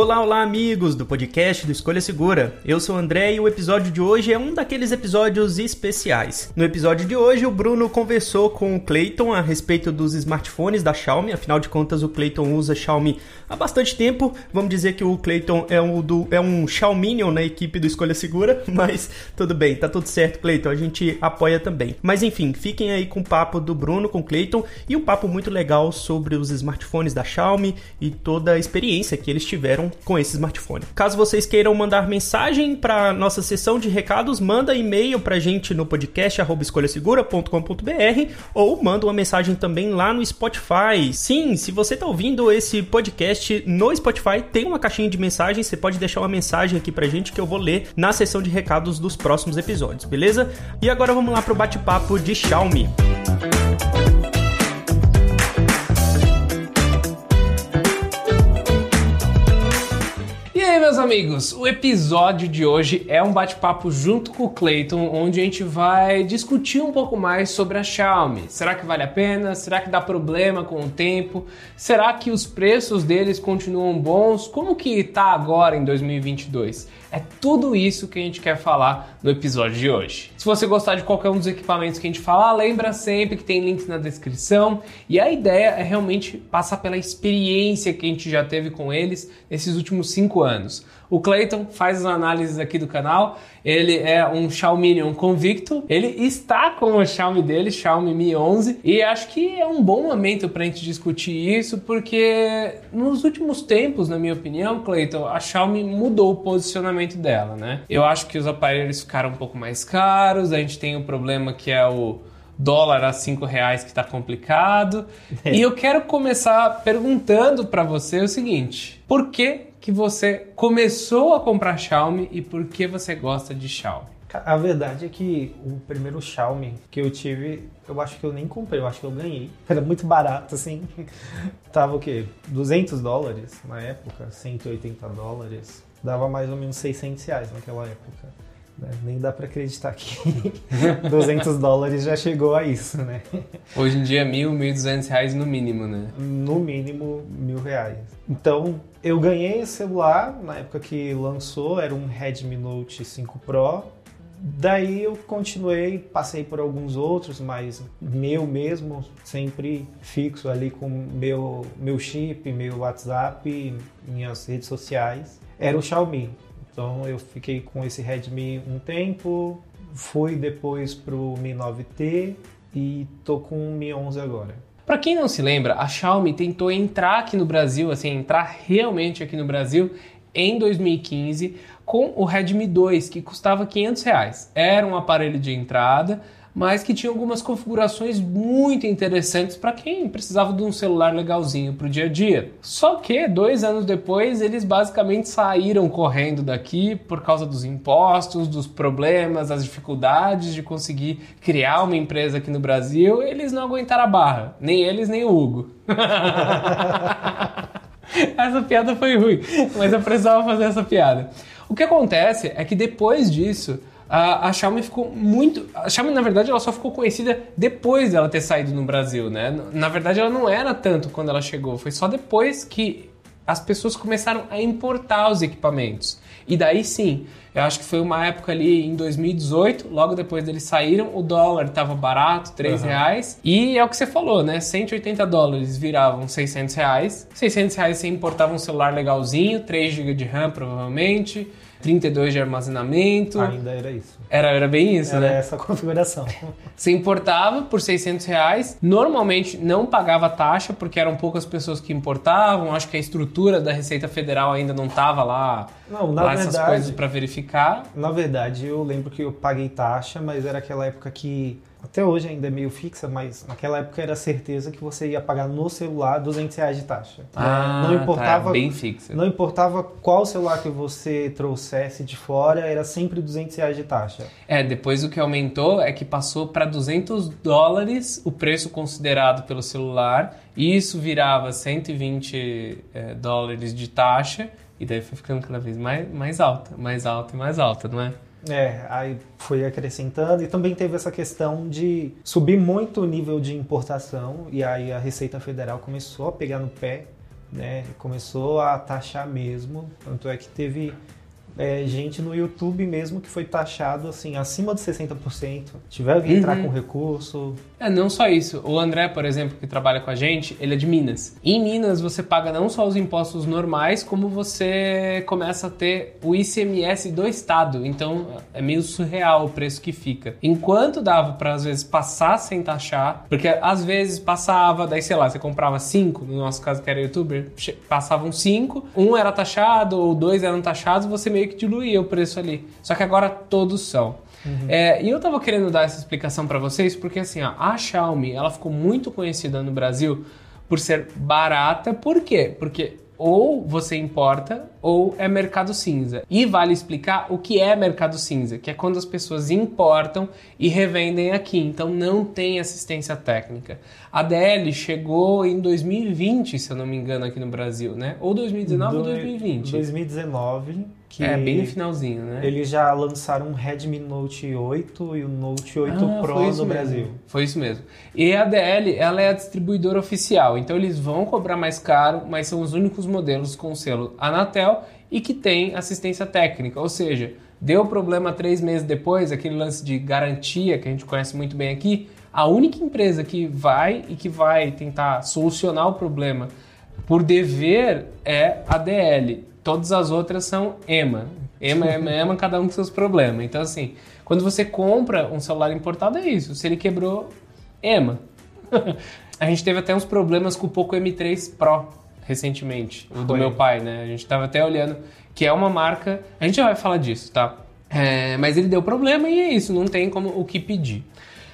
Olá, olá, amigos do podcast do Escolha Segura. Eu sou o André e o episódio de hoje é um daqueles episódios especiais. No episódio de hoje, o Bruno conversou com o Clayton a respeito dos smartphones da Xiaomi. Afinal de contas, o Clayton usa Xiaomi há bastante tempo. Vamos dizer que o Clayton é um, do, é um Xiaominion na equipe do Escolha Segura, mas tudo bem, tá tudo certo, Clayton. A gente apoia também. Mas enfim, fiquem aí com o papo do Bruno com o Clayton e um papo muito legal sobre os smartphones da Xiaomi e toda a experiência que eles tiveram com esse smartphone. Caso vocês queiram mandar mensagem para nossa sessão de recados, manda e-mail para gente no podcast escolhasegura.com.br ou manda uma mensagem também lá no Spotify. Sim, se você está ouvindo esse podcast no Spotify, tem uma caixinha de mensagens, você pode deixar uma mensagem aqui para gente que eu vou ler na sessão de recados dos próximos episódios, beleza? E agora vamos lá para o bate-papo de Xiaomi. Meus amigos, o episódio de hoje é um bate-papo junto com o Clayton, onde a gente vai discutir um pouco mais sobre a Xiaomi. Será que vale a pena? Será que dá problema com o tempo? Será que os preços deles continuam bons? Como que tá agora em 2022? É tudo isso que a gente quer falar no episódio de hoje. Se você gostar de qualquer um dos equipamentos que a gente falar, lembra sempre que tem links na descrição e a ideia é realmente passar pela experiência que a gente já teve com eles nesses últimos cinco anos. O Clayton faz as análises aqui do canal. Ele é um Xiaomi um convicto. Ele está com o Xiaomi dele, Xiaomi Mi 11, e acho que é um bom momento para a gente discutir isso, porque nos últimos tempos, na minha opinião, Clayton, a Xiaomi mudou o posicionamento dela, né? Eu acho que os aparelhos ficaram um pouco mais caros. A gente tem o um problema que é o dólar a cinco reais que está complicado. É. E eu quero começar perguntando para você o seguinte: por que que você começou a comprar Xiaomi e por que você gosta de Xiaomi? A verdade é que o primeiro Xiaomi que eu tive, eu acho que eu nem comprei, eu acho que eu ganhei. Era muito barato, assim. Tava o quê? 200 dólares na época, 180 dólares. Dava mais ou menos 600 reais naquela época. Né? Nem dá para acreditar que 200 dólares já chegou a isso, né? Hoje em dia, mil, mil duzentos reais no mínimo, né? No mínimo, mil reais. Então, eu ganhei esse celular na época que lançou, era um Redmi Note 5 Pro. Daí eu continuei, passei por alguns outros, mas meu mesmo, sempre fixo ali com meu, meu chip, meu WhatsApp, minhas redes sociais, era o Xiaomi. Então eu fiquei com esse Redmi um tempo, fui depois pro Mi 9T e tô com o Mi 11 agora. Para quem não se lembra, a Xiaomi tentou entrar aqui no Brasil, assim, entrar realmente aqui no Brasil em 2015 com o Redmi 2, que custava 500 reais. Era um aparelho de entrada, mas que tinha algumas configurações muito interessantes para quem precisava de um celular legalzinho para o dia a dia. Só que dois anos depois eles basicamente saíram correndo daqui por causa dos impostos, dos problemas, das dificuldades de conseguir criar uma empresa aqui no Brasil. Eles não aguentaram a barra, nem eles nem o Hugo. essa piada foi ruim, mas eu precisava fazer essa piada. O que acontece é que depois disso a, Xiaomi ficou muito. A Xiaomi, na verdade, ela só ficou conhecida depois dela ter saído no Brasil, né? Na verdade, ela não era tanto quando ela chegou, foi só depois que as pessoas começaram a importar os equipamentos. E daí sim, eu acho que foi uma época ali em 2018, logo depois deles saíram, o dólar estava barato, 3 uhum. reais. E é o que você falou, né? 180 dólares viravam 600 reais. 600 reais você importava um celular legalzinho, 3 GB de RAM provavelmente. 32 de armazenamento. Ainda era isso. Era, era bem isso, era né? essa configuração. Você importava por 600 reais, normalmente não pagava taxa, porque eram poucas pessoas que importavam, acho que a estrutura da Receita Federal ainda não estava lá, não, na lá verdade, essas coisas para verificar. Na verdade, eu lembro que eu paguei taxa, mas era aquela época que até hoje ainda é meio fixa, mas naquela época era certeza que você ia pagar no celular 200 reais de taxa. Ah, não importava, tá, bem fixa. Não importava qual celular que você trouxesse de fora, era sempre 200 reais de taxa. É, depois o que aumentou é que passou para 200 dólares o preço considerado pelo celular, e isso virava 120 é, dólares de taxa, e daí foi ficando cada vez mais, mais alta, mais alta e mais alta, não é? É, aí foi acrescentando. E também teve essa questão de subir muito o nível de importação. E aí a Receita Federal começou a pegar no pé, né? Começou a taxar mesmo, tanto é que teve é, gente no YouTube mesmo que foi taxado assim acima de 60%. Tiveram que entrar Uhum. com recurso. É, não só isso. O André, por exemplo, que trabalha com a gente, ele é de Minas. Em Minas, você paga não só os impostos normais, como você começa a ter o ICMS do estado. Então, é meio surreal o preço que fica. Enquanto dava para às vezes passar sem taxar, porque às vezes passava, daí sei lá, você comprava cinco, no nosso caso que era youtuber, passavam cinco, um era taxado ou dois eram taxados, você meio que diluía o preço ali. Só que agora todos são. É, e eu tava querendo dar essa explicação para vocês porque assim, ó, a Xiaomi, ela ficou muito conhecida no Brasil por ser barata. Por quê? Porque ou você importa ou é mercado cinza. E vale explicar o que é mercado cinza, que é quando as pessoas importam e revendem aqui. Então não tem assistência técnica. A DL chegou em 2020, se eu não me engano, aqui no Brasil, né? Ou 2019 ou Do- 2020. 2019, que É, bem no finalzinho, né? eles já lançaram um Redmi Note 8 e o Note 8 Ah, Pro no mesmo. Brasil. Foi isso mesmo. E a DL, ela é a distribuidora oficial, então eles vão cobrar mais caro, mas são os únicos modelos com selo Anatel e que tem assistência técnica, ou seja, deu problema três meses depois, aquele lance de garantia que a gente conhece muito bem aqui, a única empresa que vai e que vai tentar solucionar o problema por dever é a DL. Todas as outras são EMA. EMA, EMA, EMA, cada um com seus problemas. Então, assim, quando você compra um celular importado, é isso. Se ele quebrou, EMA. a gente teve até uns problemas com o Poco M3 Pro recentemente, o do Foi. meu pai, né? A gente tava até olhando, que é uma marca. A gente já vai falar disso, tá? É, mas ele deu problema e é isso, não tem como o que pedir.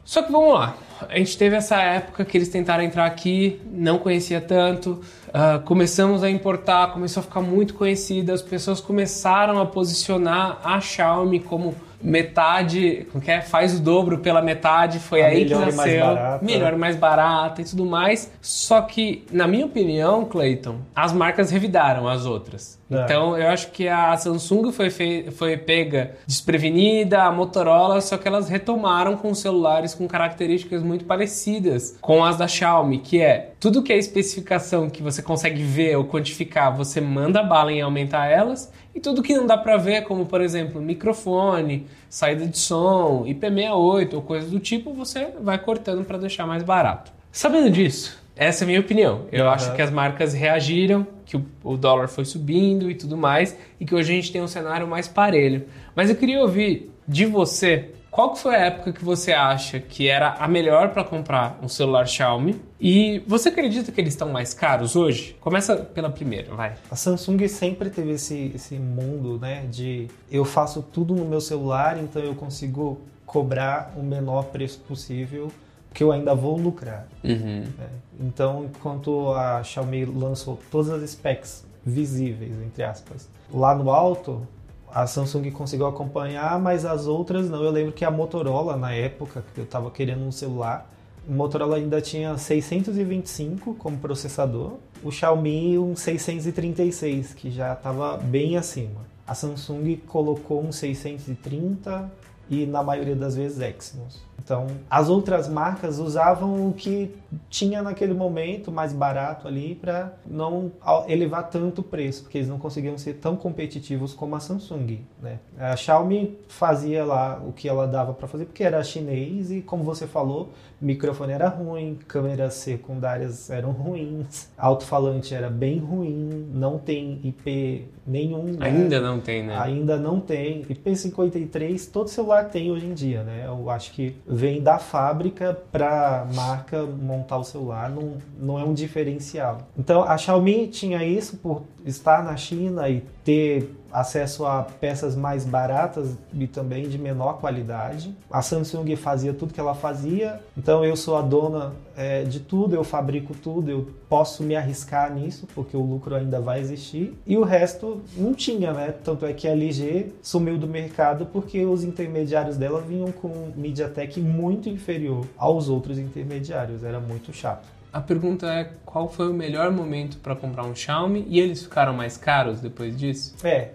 Só que vamos lá. A gente teve essa época que eles tentaram entrar aqui, não conhecia tanto. Ah, começamos a importar, começou a ficar muito conhecida. As pessoas começaram a posicionar a Xiaomi como metade, como que é? Faz o dobro pela metade. Foi A aí que melhor mais nasceu. barata. melhor e mais barata e tudo mais. Só que, na minha opinião, Clayton, as marcas revidaram as outras. É. Então, eu acho que a Samsung foi, foi pega desprevenida, a Motorola, só que elas retomaram com celulares com características muito parecidas com as da Xiaomi, que é tudo que é especificação que você consegue ver ou quantificar, você manda bala em aumentar elas, e tudo que não dá pra ver, como por exemplo, microfone, saída de som, IP68 ou coisas do tipo, você vai cortando para deixar mais barato. Sabendo disso, essa é a minha opinião. Eu Uhum. acho que as marcas reagiram, que o, o dólar foi subindo e tudo mais, e que hoje a gente tem um cenário mais parelho. Mas eu queria ouvir de você, qual que foi a época que você acha que era a melhor para comprar um celular Xiaomi? E você acredita que eles estão mais caros hoje? Começa pela primeira, vai. A Samsung sempre teve esse, esse mundo, né, de eu faço tudo no meu celular, então eu consigo cobrar o menor preço possível, porque eu ainda vou lucrar. Uhum. né? Então, enquanto a Xiaomi lançou todas as specs visíveis, entre aspas, lá no alto, a Samsung conseguiu acompanhar, mas as outras não. Eu lembro que a Motorola, na época que eu estava querendo um celular, o Motorola ainda tinha 625 como processador, o Xiaomi um 636, que já estava bem acima. A Samsung colocou um 630 e na maioria das vezes Exynos. Então, as outras marcas usavam o que tinha naquele momento mais barato ali para não elevar tanto o preço, porque eles não conseguiam ser tão competitivos como a Samsung. Né? A Xiaomi fazia lá o que ela dava para fazer, porque era chinês e, como você falou, microfone era ruim, câmeras secundárias eram ruins, alto-falante era bem ruim, não tem IP nenhum. né? Ainda não tem, né? Ainda não tem. IP53 todo celular tem hoje em dia, né? Eu acho que vem da fábrica para marca montar o celular, não, não é um diferencial. Então a Xiaomi tinha isso por estar na China e ter acesso a peças mais baratas e também de menor qualidade. A Samsung fazia tudo que ela fazia, então eu sou a dona é, de tudo, eu fabrico tudo, eu posso me arriscar nisso porque o lucro ainda vai existir. E o resto não tinha, né? Tanto é que a LG sumiu do mercado porque os intermediários dela vinham com MediaTek muito inferior aos outros intermediários, era muito chato. A pergunta é qual foi o melhor momento para comprar um Xiaomi e eles ficaram mais caros depois disso? É,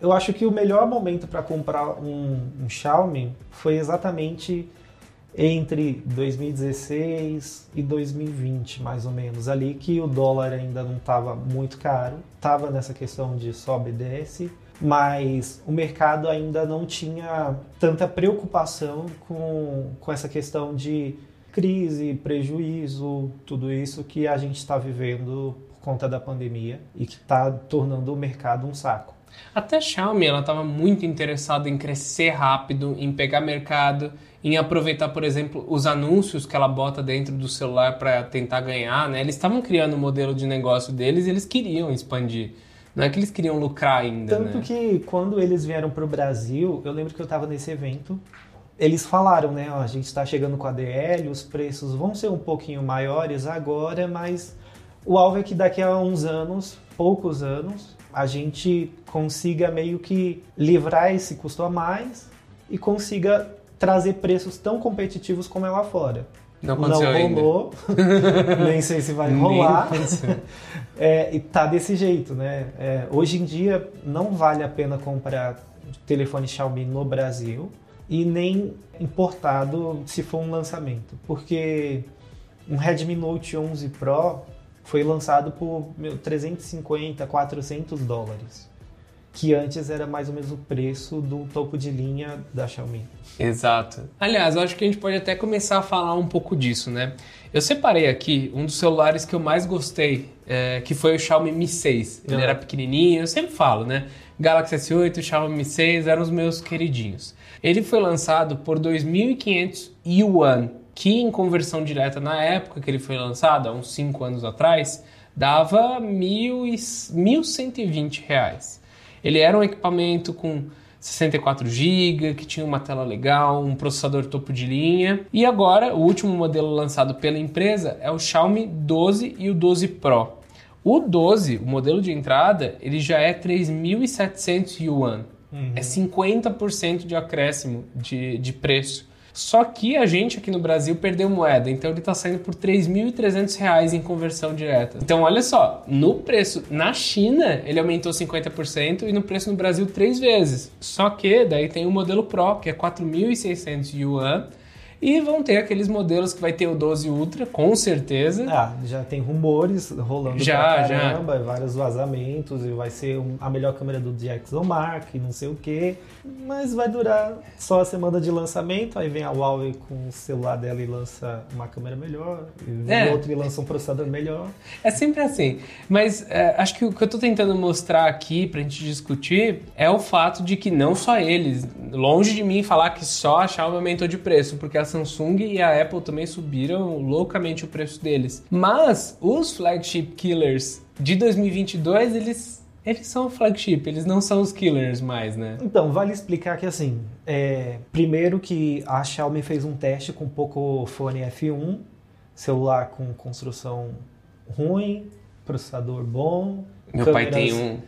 eu acho que o melhor momento para comprar um, um, Xiaomi foi exatamente entre 2016 e 2020, mais ou menos, ali que o dólar ainda não estava muito caro, estava nessa questão de sobe e desce, mas o mercado ainda não tinha tanta preocupação com, com essa questão de crise, prejuízo, tudo isso que a gente está vivendo por conta da pandemia e que está tornando o mercado um saco. Até a Xiaomi ela estava muito interessada em crescer rápido, em pegar mercado, em aproveitar, por exemplo, os anúncios que ela bota dentro do celular para tentar ganhar. Né? Eles estavam criando o um modelo de negócio deles e eles queriam expandir. Não é que eles queriam lucrar ainda. Tanto né? que quando eles vieram para o Brasil, eu lembro que eu estava nesse evento eles falaram, né? Ó, a gente está chegando com a DL, os preços vão ser um pouquinho maiores agora, mas o alvo é que daqui a uns anos, poucos anos, a gente consiga meio que livrar esse custo a mais e consiga trazer preços tão competitivos como é lá fora. Não, não rolou, nem sei se vai rolar. É, e tá desse jeito, né? É, hoje em dia não vale a pena comprar telefone Xiaomi no Brasil e nem importado se for um lançamento, porque um Redmi Note 11 Pro foi lançado por meu, 350, 400 dólares, que antes era mais ou menos o preço do topo de linha da Xiaomi. Exato. Aliás, eu acho que a gente pode até começar a falar um pouco disso, né? Eu separei aqui um dos celulares que eu mais gostei, é, que foi o Xiaomi Mi 6. Ele uhum. era pequenininho, eu sempre falo, né? Galaxy S8, Xiaomi Mi 6 eram os meus queridinhos. Ele foi lançado por 2.500 yuan, que em conversão direta na época que ele foi lançado, há uns 5 anos atrás, dava 1.120 reais. Ele era um equipamento com 64 GB, que tinha uma tela legal, um processador topo de linha. E agora, o último modelo lançado pela empresa é o Xiaomi 12 e o 12 Pro. O 12, o modelo de entrada, ele já é 3.700 yuan. Uhum. É 50% de acréscimo de, de preço. Só que a gente aqui no Brasil perdeu moeda, então ele está saindo por R$ 3.300 em conversão direta. Então olha só, no preço na China ele aumentou 50% e no preço no Brasil três vezes. Só que daí tem o modelo Pro, que é 4.600 yuan, e vão ter aqueles modelos que vai ter o 12 Ultra, com certeza. Ah, já tem rumores rolando já, pra caramba, já. vários vazamentos, e vai ser a melhor câmera do DxOMark, não sei o quê. Mas vai durar só a semana de lançamento, aí vem a Huawei com o celular dela e lança uma câmera melhor, e vem é. outro e lança um processador melhor. É sempre assim. Mas é, acho que o que eu tô tentando mostrar aqui pra gente discutir é o fato de que não só eles, longe de mim falar que só a Xiaomi aumentou de preço, porque as Samsung e a Apple também subiram loucamente o preço deles. Mas os flagship killers de 2022, eles eles são flagship, eles não são os killers mais, né? Então, vale explicar que assim, é, primeiro que a Xiaomi fez um teste com o Pocophone F1, celular com construção ruim, processador bom. Meu câmeras, pai tem um.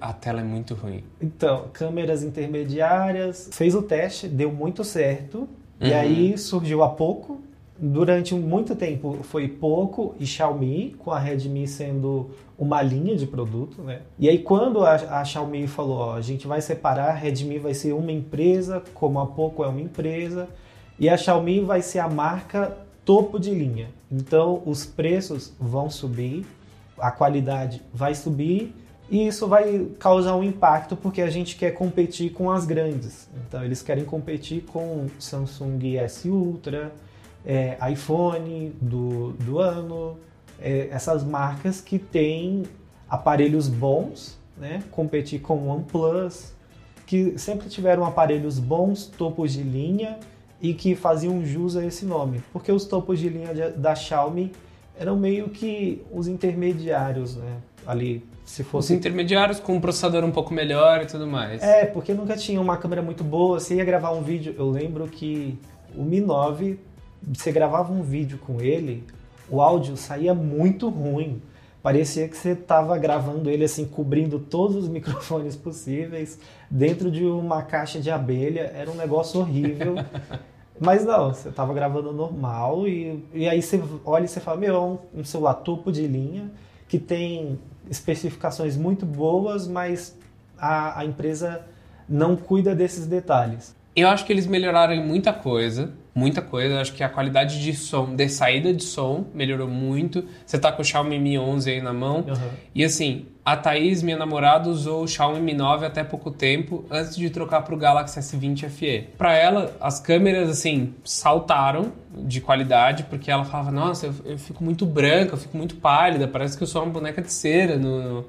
A, a, tela é muito ruim. Então, câmeras intermediárias. Fez o teste, deu muito certo. Uhum. E aí surgiu a Poco. Durante muito tempo foi Poco e Xiaomi, com a Redmi sendo uma linha de produto, né? E aí quando a, a Xiaomi falou, ó, a gente vai separar, a Redmi vai ser uma empresa, como a Poco é uma empresa, e a Xiaomi vai ser a marca topo de linha. Então os preços vão subir, a qualidade vai subir e isso vai causar um impacto porque a gente quer competir com as grandes. Então eles querem competir com Samsung S Ultra, é, iPhone do, do ano, é, essas marcas que têm aparelhos bons, né? competir com OnePlus, que sempre tiveram aparelhos bons, topos de linha e que faziam jus a esse nome. Porque os topos de linha da Xiaomi eram meio que os intermediários, né? ali se Os fosse intermediários com um processador um pouco melhor e tudo mais. É, porque nunca tinha uma câmera muito boa. Você ia gravar um vídeo, eu lembro que o Mi 9, você gravava um vídeo com ele, o áudio saía muito ruim. Parecia que você estava gravando ele assim, cobrindo todos os microfones possíveis, dentro de uma caixa de abelha. Era um negócio horrível. Mas não, você estava gravando normal e, e aí você olha e você fala, meu, é um, um celular topo de linha que tem especificações muito boas, mas a, a empresa não cuida desses detalhes. Eu acho que eles melhoraram em muita coisa, muita coisa. Eu acho que a qualidade de som, de saída de som, melhorou muito. Você tá com o Xiaomi Mi 11 aí na mão. Uhum. E assim, a Thaís, minha namorada, usou o Xiaomi Mi 9 até pouco tempo, antes de trocar pro Galaxy S20 FE. Para ela, as câmeras, assim, saltaram de qualidade, porque ela falava, nossa, eu, eu fico muito branca, eu fico muito pálida, parece que eu sou uma boneca de cera no, no,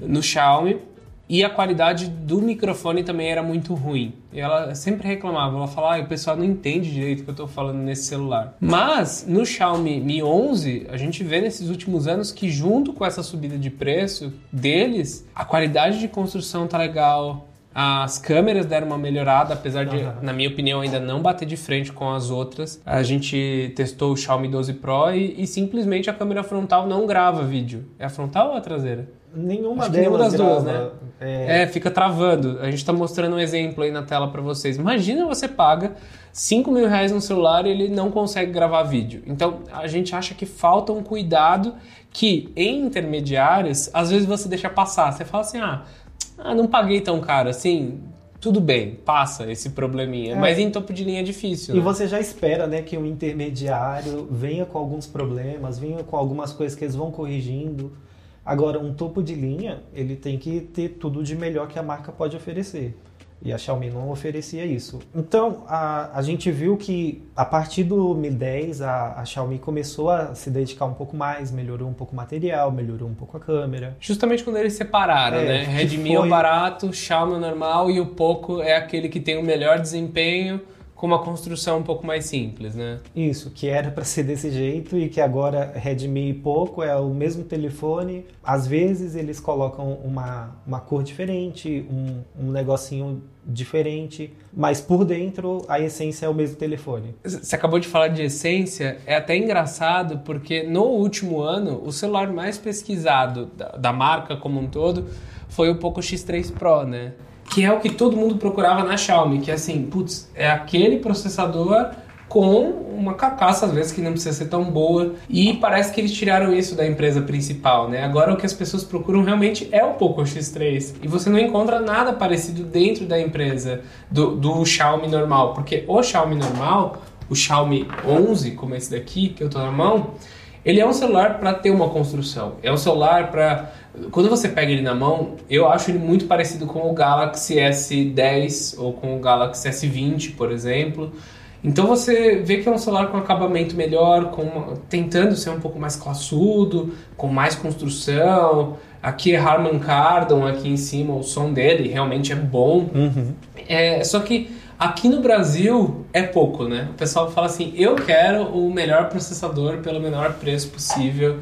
no Xiaomi. E a qualidade do microfone também era muito ruim. Ela sempre reclamava, ela falava, ah, o pessoal não entende direito o que eu tô falando nesse celular. Mas no Xiaomi Mi 11, a gente vê nesses últimos anos que junto com essa subida de preço deles, a qualidade de construção tá legal, as câmeras deram uma melhorada, apesar de, Aham. na minha opinião, ainda não bater de frente com as outras. A gente testou o Xiaomi 12 Pro e, e simplesmente a câmera frontal não grava vídeo. É a frontal ou a traseira? Nenhuma Acho delas nenhuma das duas, grava, é, É, fica travando. A gente tá mostrando um exemplo aí na tela para vocês. Imagina você paga 5 mil reais no celular e ele não consegue gravar vídeo. Então a gente acha que falta um cuidado que em intermediários, às vezes você deixa passar. Você fala assim: ah, ah não paguei tão caro assim. Tudo bem, passa esse probleminha. É. Mas em topo de linha é difícil. E né? você já espera, né, que o intermediário venha com alguns problemas, venha com algumas coisas que eles vão corrigindo. Agora, um topo de linha, ele tem que ter tudo de melhor que a marca pode oferecer. E a Xiaomi não oferecia isso. Então, a, a gente viu que a partir do Mi 10, a, a Xiaomi começou a se dedicar um pouco mais, melhorou um pouco o material, melhorou um pouco a câmera. Justamente quando eles separaram, É, né? Redmi é o foi- barato, Xiaomi é o normal e o Poco é aquele que tem o melhor desempenho com uma construção um pouco mais simples, né? Isso, que era para ser desse jeito e que agora Redmi e Poco é o mesmo telefone. Às vezes eles colocam uma, uma cor diferente, um, um negocinho diferente, mas por dentro a essência é o mesmo telefone. Você acabou de falar de essência, é até engraçado porque no último ano o celular mais pesquisado da, da marca como um todo foi o Poco X3 Pro, né? Que é o que todo mundo procurava na Xiaomi, que é assim, putz, é aquele processador com uma carcaça às vezes que não precisa ser tão boa e parece que eles tiraram isso da empresa principal, né? Agora o que as pessoas procuram realmente é o Poco X3 e você não encontra nada parecido dentro da empresa do, do Xiaomi normal, porque o Xiaomi normal, o Xiaomi 11 como esse daqui que eu tô na mão, ele é um celular para ter uma construção, é um celular para quando você pega ele na mão, eu acho ele muito parecido com o Galaxy S10 ou com o Galaxy S20, por exemplo. Então você vê que é um celular com acabamento melhor, com uma- tentando ser um pouco mais classudo, com mais construção. Aqui é Harman Kardon, aqui em cima o som dele realmente é bom. É, só que aqui no Brasil é pouco, né? O pessoal fala assim: eu quero o melhor processador pelo menor preço possível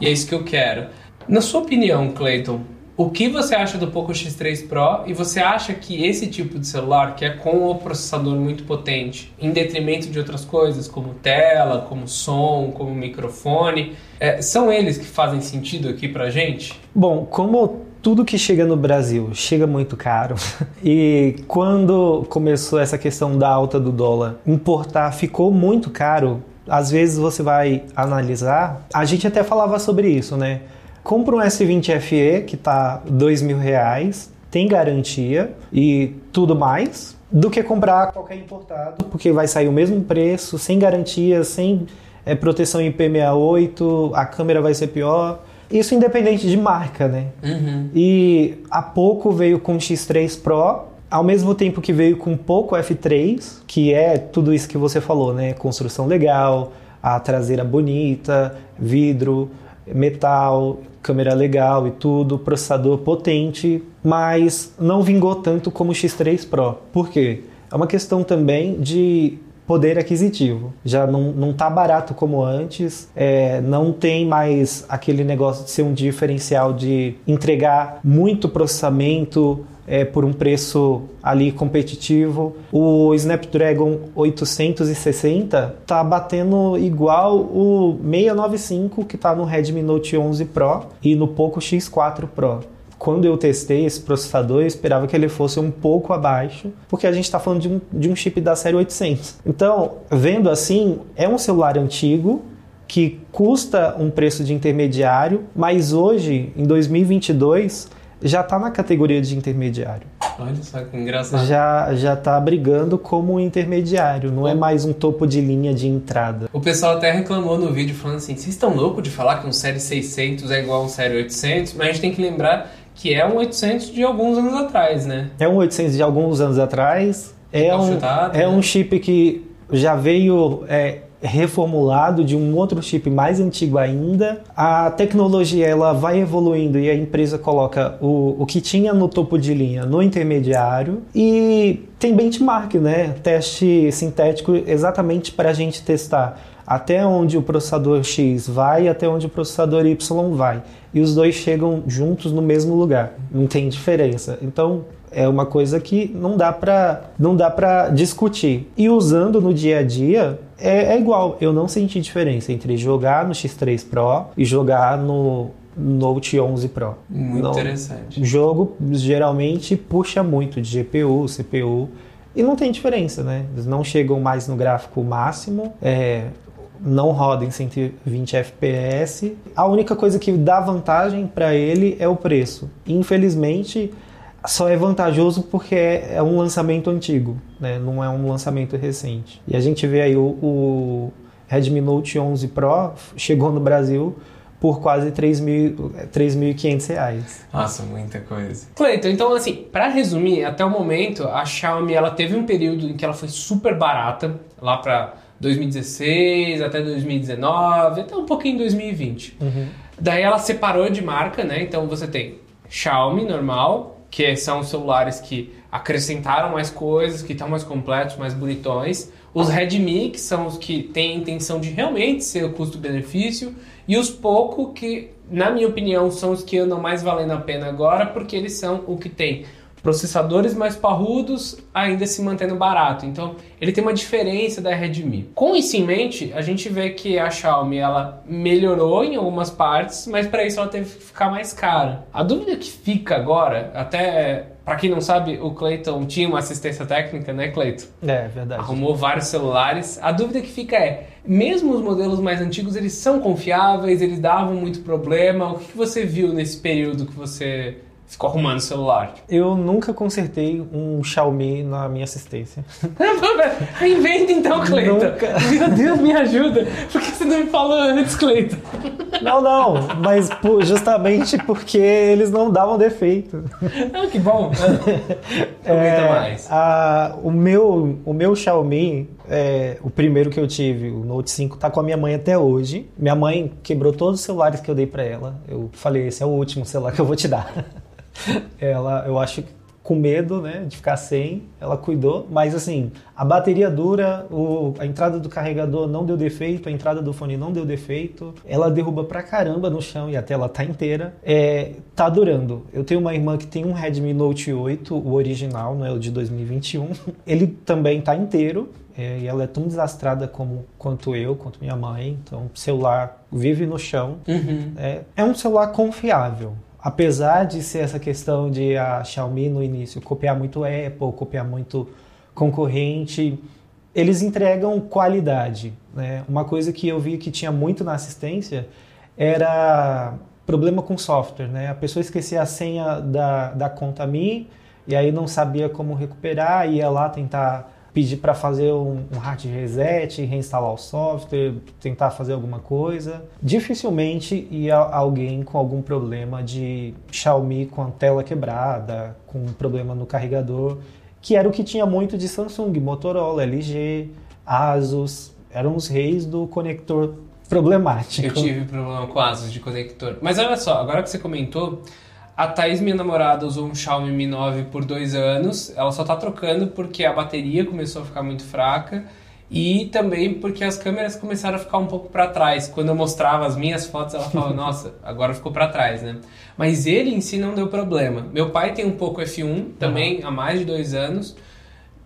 e é isso que eu quero. Na sua opinião, Clayton, o que você acha do Poco X3 Pro e você acha que esse tipo de celular, que é com o processador muito potente, em detrimento de outras coisas, como tela, como som, como microfone, é, são eles que fazem sentido aqui pra gente? Bom, como tudo que chega no Brasil chega muito caro, e quando começou essa questão da alta do dólar, importar ficou muito caro. Às vezes você vai analisar, a gente até falava sobre isso, né? Compra um S20 FE que tá dois mil reais, tem garantia e tudo mais, do que comprar qualquer importado, porque vai sair o mesmo preço, sem garantia, sem é, proteção IP68, a câmera vai ser pior. Isso independente de marca, né? Uhum. E há pouco veio com o X3 Pro, ao mesmo tempo que veio com o Poco F3, que é tudo isso que você falou, né? Construção legal, a traseira bonita, vidro, metal, câmera legal e tudo, processador potente, mas não vingou tanto como o X3 Pro. Por quê? É uma questão também de poder aquisitivo. Já não, não tá barato como antes, é, não tem mais aquele negócio de ser um diferencial de entregar muito processamento é, por um preço ali competitivo. O Snapdragon 860 tá batendo igual o 695 que tá no Redmi Note 11 Pro e no Poco X4 Pro quando eu testei esse processador, eu esperava que ele fosse um pouco abaixo, porque a gente está falando de um, de um chip da série 800. Então, vendo assim, é um celular antigo que custa um preço de intermediário, mas hoje, em 2022, já está na categoria de intermediário. Olha só que engraçado. Já já está brigando como um intermediário, não é mais um topo de linha de entrada. O pessoal até reclamou no vídeo falando assim: vocês estão loucos de falar que um série 600 é igual a um série 800? Mas a gente tem que lembrar que é um 800 de alguns anos atrás, né? É um 800 de alguns anos atrás. É, um, chutado, é né? um chip que já veio é, reformulado de um outro chip mais antigo ainda. A tecnologia ela vai evoluindo e a empresa coloca o, o que tinha no topo de linha no intermediário e tem benchmark, né? Teste sintético exatamente para a gente testar até onde o processador X vai até onde o processador Y vai. E os dois chegam juntos no mesmo lugar. Não tem diferença. Então, é uma coisa que não dá para não dá para discutir. E usando no dia a dia é, é, igual. Eu não senti diferença entre jogar no X3 Pro e jogar no Note 11 Pro. Muito não, interessante. O jogo geralmente puxa muito de GPU, CPU e não tem diferença, né? Eles não chegam mais no gráfico máximo. É, não roda em 120 FPS. A única coisa que dá vantagem para ele é o preço. Infelizmente, só é vantajoso porque é, é, um lançamento antigo, né? não é um lançamento recente. E a gente vê aí o, o Redmi Note 11 Pro chegou no Brasil por quase 3.500 reais. Nossa, muita coisa. Cleiton, então assim, para resumir, até o momento a Xiaomi ela teve um período em que ela foi super barata, lá para 2016 até 2019, até um pouquinho em 2020. Uhum. Daí ela separou de marca, né? Então você tem Xiaomi normal, que são celulares que acrescentaram mais coisas, que estão mais completos, mais bonitões. Os Redmi, que são os que têm a intenção de realmente ser o custo-benefício. E os Poco, que, na minha opinião, são os que andam mais valendo a pena agora, porque eles são o que tem processadores mais parrudos ainda se mantendo barato. Então, ele tem uma diferença da Redmi. Com isso em mente, a gente vê que a Xiaomi ela melhorou em algumas partes, mas para isso ela teve que ficar mais cara. A dúvida que fica agora, até para quem não sabe, o Clayton tinha uma assistência técnica, né, Clayton? É, verdade. Arrumou vários celulares. A dúvida que fica é, mesmo os modelos mais antigos, eles são confiáveis, eles davam muito problema. O que você viu nesse período que você ficou arrumando o celular. Eu nunca consertei um Xiaomi na minha assistência. Inventa então, Cleiton. Nunca... Meu Deus, me ajuda. Por que você não me falou antes, Cleiton? Não, não, mas justamente porque eles não davam defeito. Ah, que bom. é, mais. A, o, meu, o meu Xiaomi, é, o primeiro que eu tive, o Note 5, tá com a minha mãe até hoje. Minha mãe quebrou todos os celulares que eu dei para ela. Eu falei, esse é o último celular que eu vou te dar. Ela, eu acho que com medo, né, de ficar sem, ela cuidou, mas assim, a bateria dura, o, a entrada do carregador não deu defeito, a entrada do fone não deu defeito, ela derruba pra caramba no chão e a tela tá inteira, é, tá durando. Eu tenho uma irmã que tem um Redmi Note 8, o original, não é o de 2021, ele também tá inteiro, é, e ela é tão desastrada como quanto eu, quanto minha mãe. Então, o celular vive no chão. Uhum. É, é um celular confiável apesar de ser essa questão de a Xiaomi no início copiar muito Apple, copiar muito concorrente, eles entregam qualidade. Né? Uma coisa que eu vi que tinha muito na assistência era problema com software. Né? A pessoa esquecia a senha da, da conta Mi e aí não sabia como recuperar, ia lá tentar pedir para fazer um, um, hard reset, reinstalar o software, tentar fazer alguma coisa. Dificilmente ia alguém com algum problema de Xiaomi com a tela quebrada, com um problema no carregador, que era o que tinha muito de Samsung, Motorola, LG, Asus, eram os reis do conector problemático. Eu tive problema com Asus de conector. Mas olha só, agora que você comentou, a Thaís, minha namorada, usou um Xiaomi Mi 9 por dois anos. Ela só tá trocando porque a bateria começou a ficar muito fraca. E também porque as câmeras começaram a ficar um pouco para trás. Quando eu mostrava as minhas fotos, ela falava, nossa, agora ficou para trás, né? Mas ele em si não deu problema. Meu pai tem um pouco F1 também, uhum. há mais de dois anos.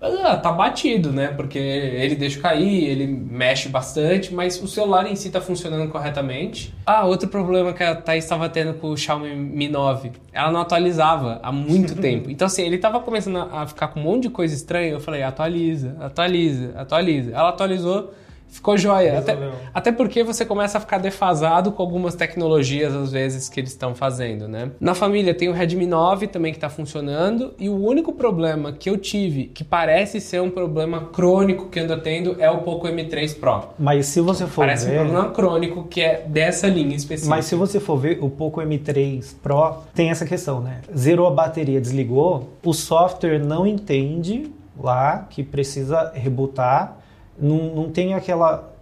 Ah, tá batido, né? Porque ele deixa cair, ele mexe bastante, mas o celular em si tá funcionando corretamente. Ah, outro problema que a Thaís estava tendo com o Xiaomi Mi 9, ela não atualizava há muito tempo. Então, assim, ele tava começando a ficar com um monte de coisa estranha. Eu falei, atualiza, atualiza, atualiza. Ela atualizou Ficou jóia. Até, até, porque você começa a ficar defasado com algumas tecnologias, às vezes, que eles estão fazendo, né? Na família tem o Redmi 9 também que está funcionando. E o único problema que eu tive, que parece ser um problema crônico que anda tendo, é o Poco M3 Pro. Mas se você for parece ver... Parece um problema crônico que é dessa linha específica. Mas se você for ver, o Poco M3 Pro tem essa questão, né? Zerou a bateria, desligou, o software não entende lá que precisa rebootar não, não tem aquela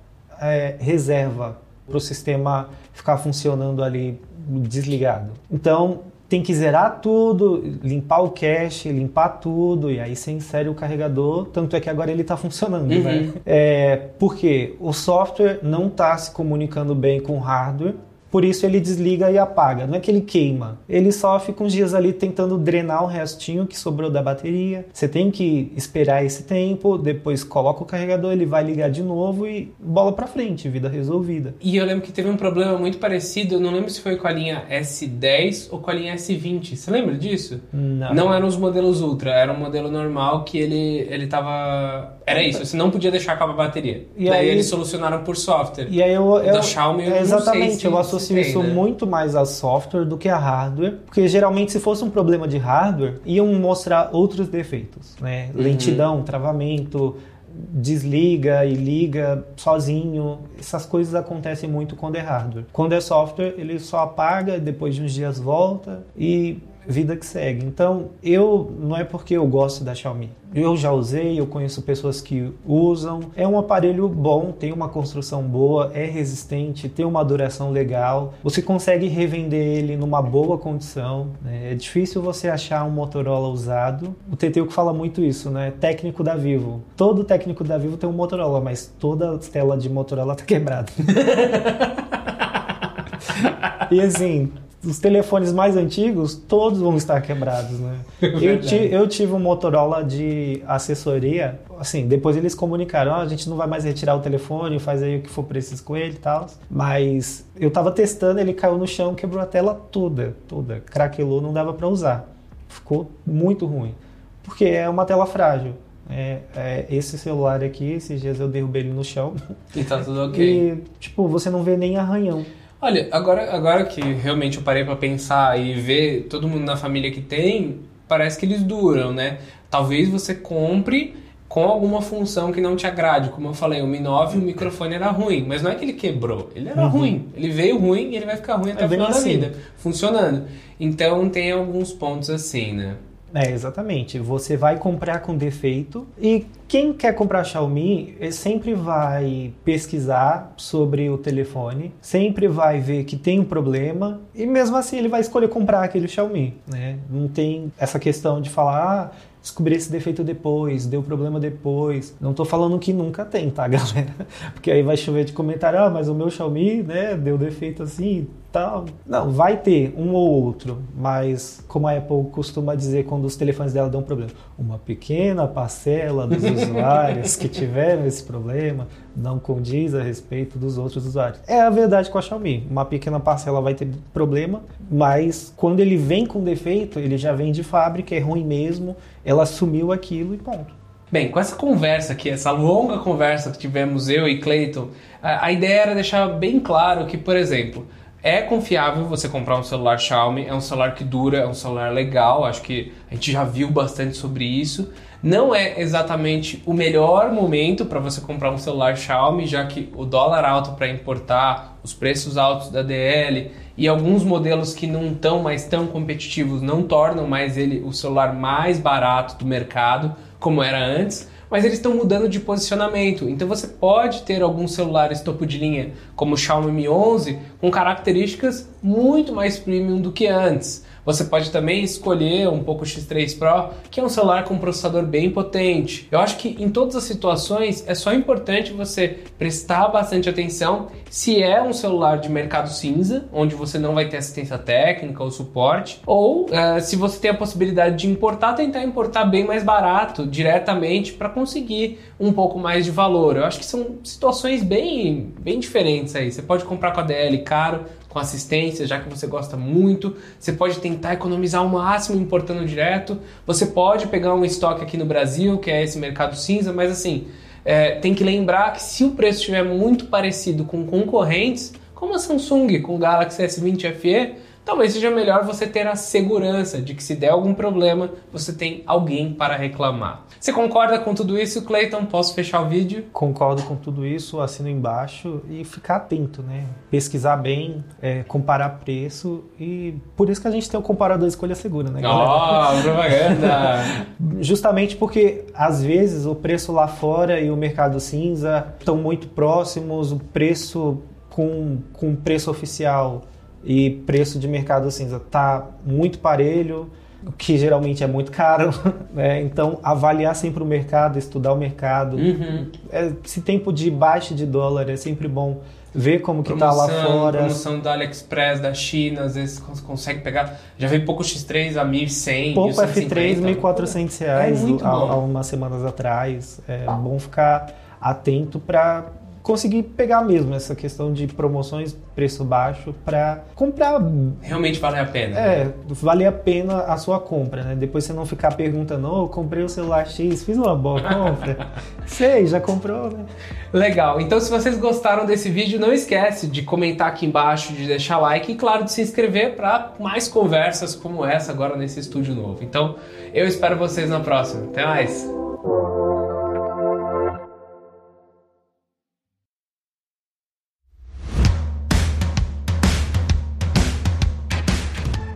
é, reserva para o sistema ficar funcionando ali desligado. Então tem que zerar tudo, limpar o cache, limpar tudo, e aí você insere o carregador, tanto é que agora ele está funcionando, né? uhum. né? É, porque o software não está se comunicando bem com o hardware, por isso ele desliga e apaga. Não é que ele queima. Ele só fica uns dias ali tentando drenar o restinho que sobrou da bateria. Você tem que esperar esse tempo, depois coloca o carregador, ele vai ligar de novo e bola para frente, vida resolvida. E eu lembro que teve um problema muito parecido, eu não lembro se foi com a linha S10 ou com a linha S20. Você lembra disso? Não. Não eram os modelos Ultra, era um modelo normal que ele ele tava era isso, você não podia deixar acabar a bateria. E Daí aí, eles solucionaram por software. E aí eu, eu da Xiaomi eu é, exatamente, eu associo associo isso né? muito mais a software do que a hardware, porque geralmente se fosse um problema de hardware, iam mostrar outros defeitos, né? Uhum. Lentidão, travamento, desliga e liga sozinho. Essas coisas acontecem muito quando é hardware. Quando é software, ele só apaga, depois de uns dias volta e vida que segue. Então, eu não é porque eu gosto da Xiaomi. Eu já usei, eu conheço pessoas que usam. É um aparelho bom, tem uma construção boa, é resistente, tem uma duração legal. Você consegue revender ele numa boa condição. Né? É difícil você achar um Motorola usado. O que fala muito isso, né? Técnico da Vivo. Todo técnico da Vivo tem um Motorola, mas toda tela de Motorola tá quebrada. e assim, os telefones mais antigos, todos vão estar quebrados, né? eu, ti, eu, tive um Motorola de assessoria, assim, depois eles comunicaram, oh, a gente não vai mais retirar o telefone, faz aí o que for preciso com ele e tal. Mas eu tava testando, ele caiu no chão, quebrou a tela toda, toda, craquelou, não dava para usar. Ficou muito ruim, porque é uma tela frágil. É, é, esse celular aqui, esses dias eu derrubei ele no chão. E tá tudo ok. E, tipo, você não vê nem arranhão. Olha, agora, agora que realmente eu parei para pensar e ver todo mundo na família que tem, parece que eles duram, né? Talvez você compre com alguma função que não te agrade. Como eu falei, o Mi 9 o microfone era ruim, mas não é que ele quebrou, ele era uhum. ruim. Ele veio ruim e ele vai ficar ruim até é o final assim. da vida, funcionando. Então tem alguns pontos assim, né? É, exatamente. Você vai comprar com defeito e quem quer comprar Xiaomi sempre vai pesquisar sobre o telefone, sempre vai ver que tem um problema e mesmo assim ele vai escolher comprar aquele Xiaomi, né? Não tem essa questão de falar, ah, descobri esse defeito depois, deu problema depois. Não tô falando que nunca tem, tá, galera? Porque aí vai chover de comentário, ah, mas o meu Xiaomi, né, deu defeito assim, tal. Não, vai ter um ou outro, mas como a Apple costuma dizer quando os telefones dela dão problema, uma pequena parcela dos usuários que tiveram esse problema não condiz a respeito dos outros usuários. É a verdade com a Xiaomi. Uma pequena parcela vai ter problema, mas quando ele vem com defeito, ele já vem de fábrica, é ruim mesmo, ela assumiu aquilo e ponto. Bem, com essa conversa aqui, essa longa conversa que tivemos eu e Clayton, a ideia era deixar bem claro que, por exemplo, é confiável você comprar um celular Xiaomi, é um celular que dura, é um celular legal, acho que a gente já viu bastante sobre isso. Não é exatamente o melhor momento para você comprar um celular Xiaomi, já que o dólar alto para importar, os preços altos da DL e alguns modelos que não estão mais tão competitivos não tornam mais ele o celular mais barato do mercado, como era antes mas eles estão mudando de posicionamento. Então você pode ter alguns celulares topo de linha, como o Xiaomi Mi 11, com características muito mais premium do que antes. Você pode também escolher um pouco o X3 Pro, que é um celular com um processador bem potente. Eu acho que em todas as situações é só importante você prestar bastante atenção se é um celular de mercado cinza, onde você não vai ter assistência técnica ou suporte, ou uh, se você tem a possibilidade de importar, tentar importar bem mais barato diretamente para conseguir um pouco mais de valor. Eu acho que são situações bem, bem diferentes aí. Você pode comprar com a DL caro, com assistência, já que você gosta muito. Você pode tentar economizar o máximo importando direto. Você pode pegar um estoque aqui no Brasil, que é esse mercado cinza, mas assim, é, tem que lembrar que se o preço estiver muito parecido com concorrentes, como a Samsung com o Galaxy S20 FE, talvez seja melhor você ter a segurança de que se der algum problema, você tem alguém para reclamar. Você concorda com tudo isso, Clayton? Posso fechar o vídeo? Concordo com tudo isso, assino embaixo e ficar atento, né? Pesquisar bem, é, comparar preço e por isso que a gente tem o comparador escolha segura, né, galera? Oh, propaganda! Justamente porque às vezes o preço lá fora e o mercado cinza estão muito próximos, o preço com, com preço oficial e preço de mercado cinza tá muito parelho, o que geralmente é muito caro, né? Então avaliar sempre o mercado, estudar o mercado. Uhum. É, esse tempo de baixa de dólar é sempre bom ver como que promoção, tá lá fora. Promoção da AliExpress, da China, às vezes consegue pegar. Já veio pouco X3 a 1.100, Pouco F3, 1.400 reais é há, há umas semanas atrás. É bom ficar atento para conseguir pegar mesmo essa questão de promoções, preço baixo, para comprar. Realmente vale a pena. É, né? vale a pena a sua compra, né? Depois você não ficar perguntando, oh, comprei o celular X, fiz uma boa compra. Sei, já comprou, né? Legal. Então, se vocês gostaram desse vídeo, não esquece de comentar aqui embaixo, de deixar like e, claro, de se inscrever para mais conversas como essa agora nesse estúdio novo. Então, eu espero vocês na próxima. Até mais!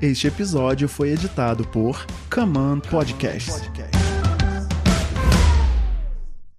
Este episódio foi editado por Command Podcast.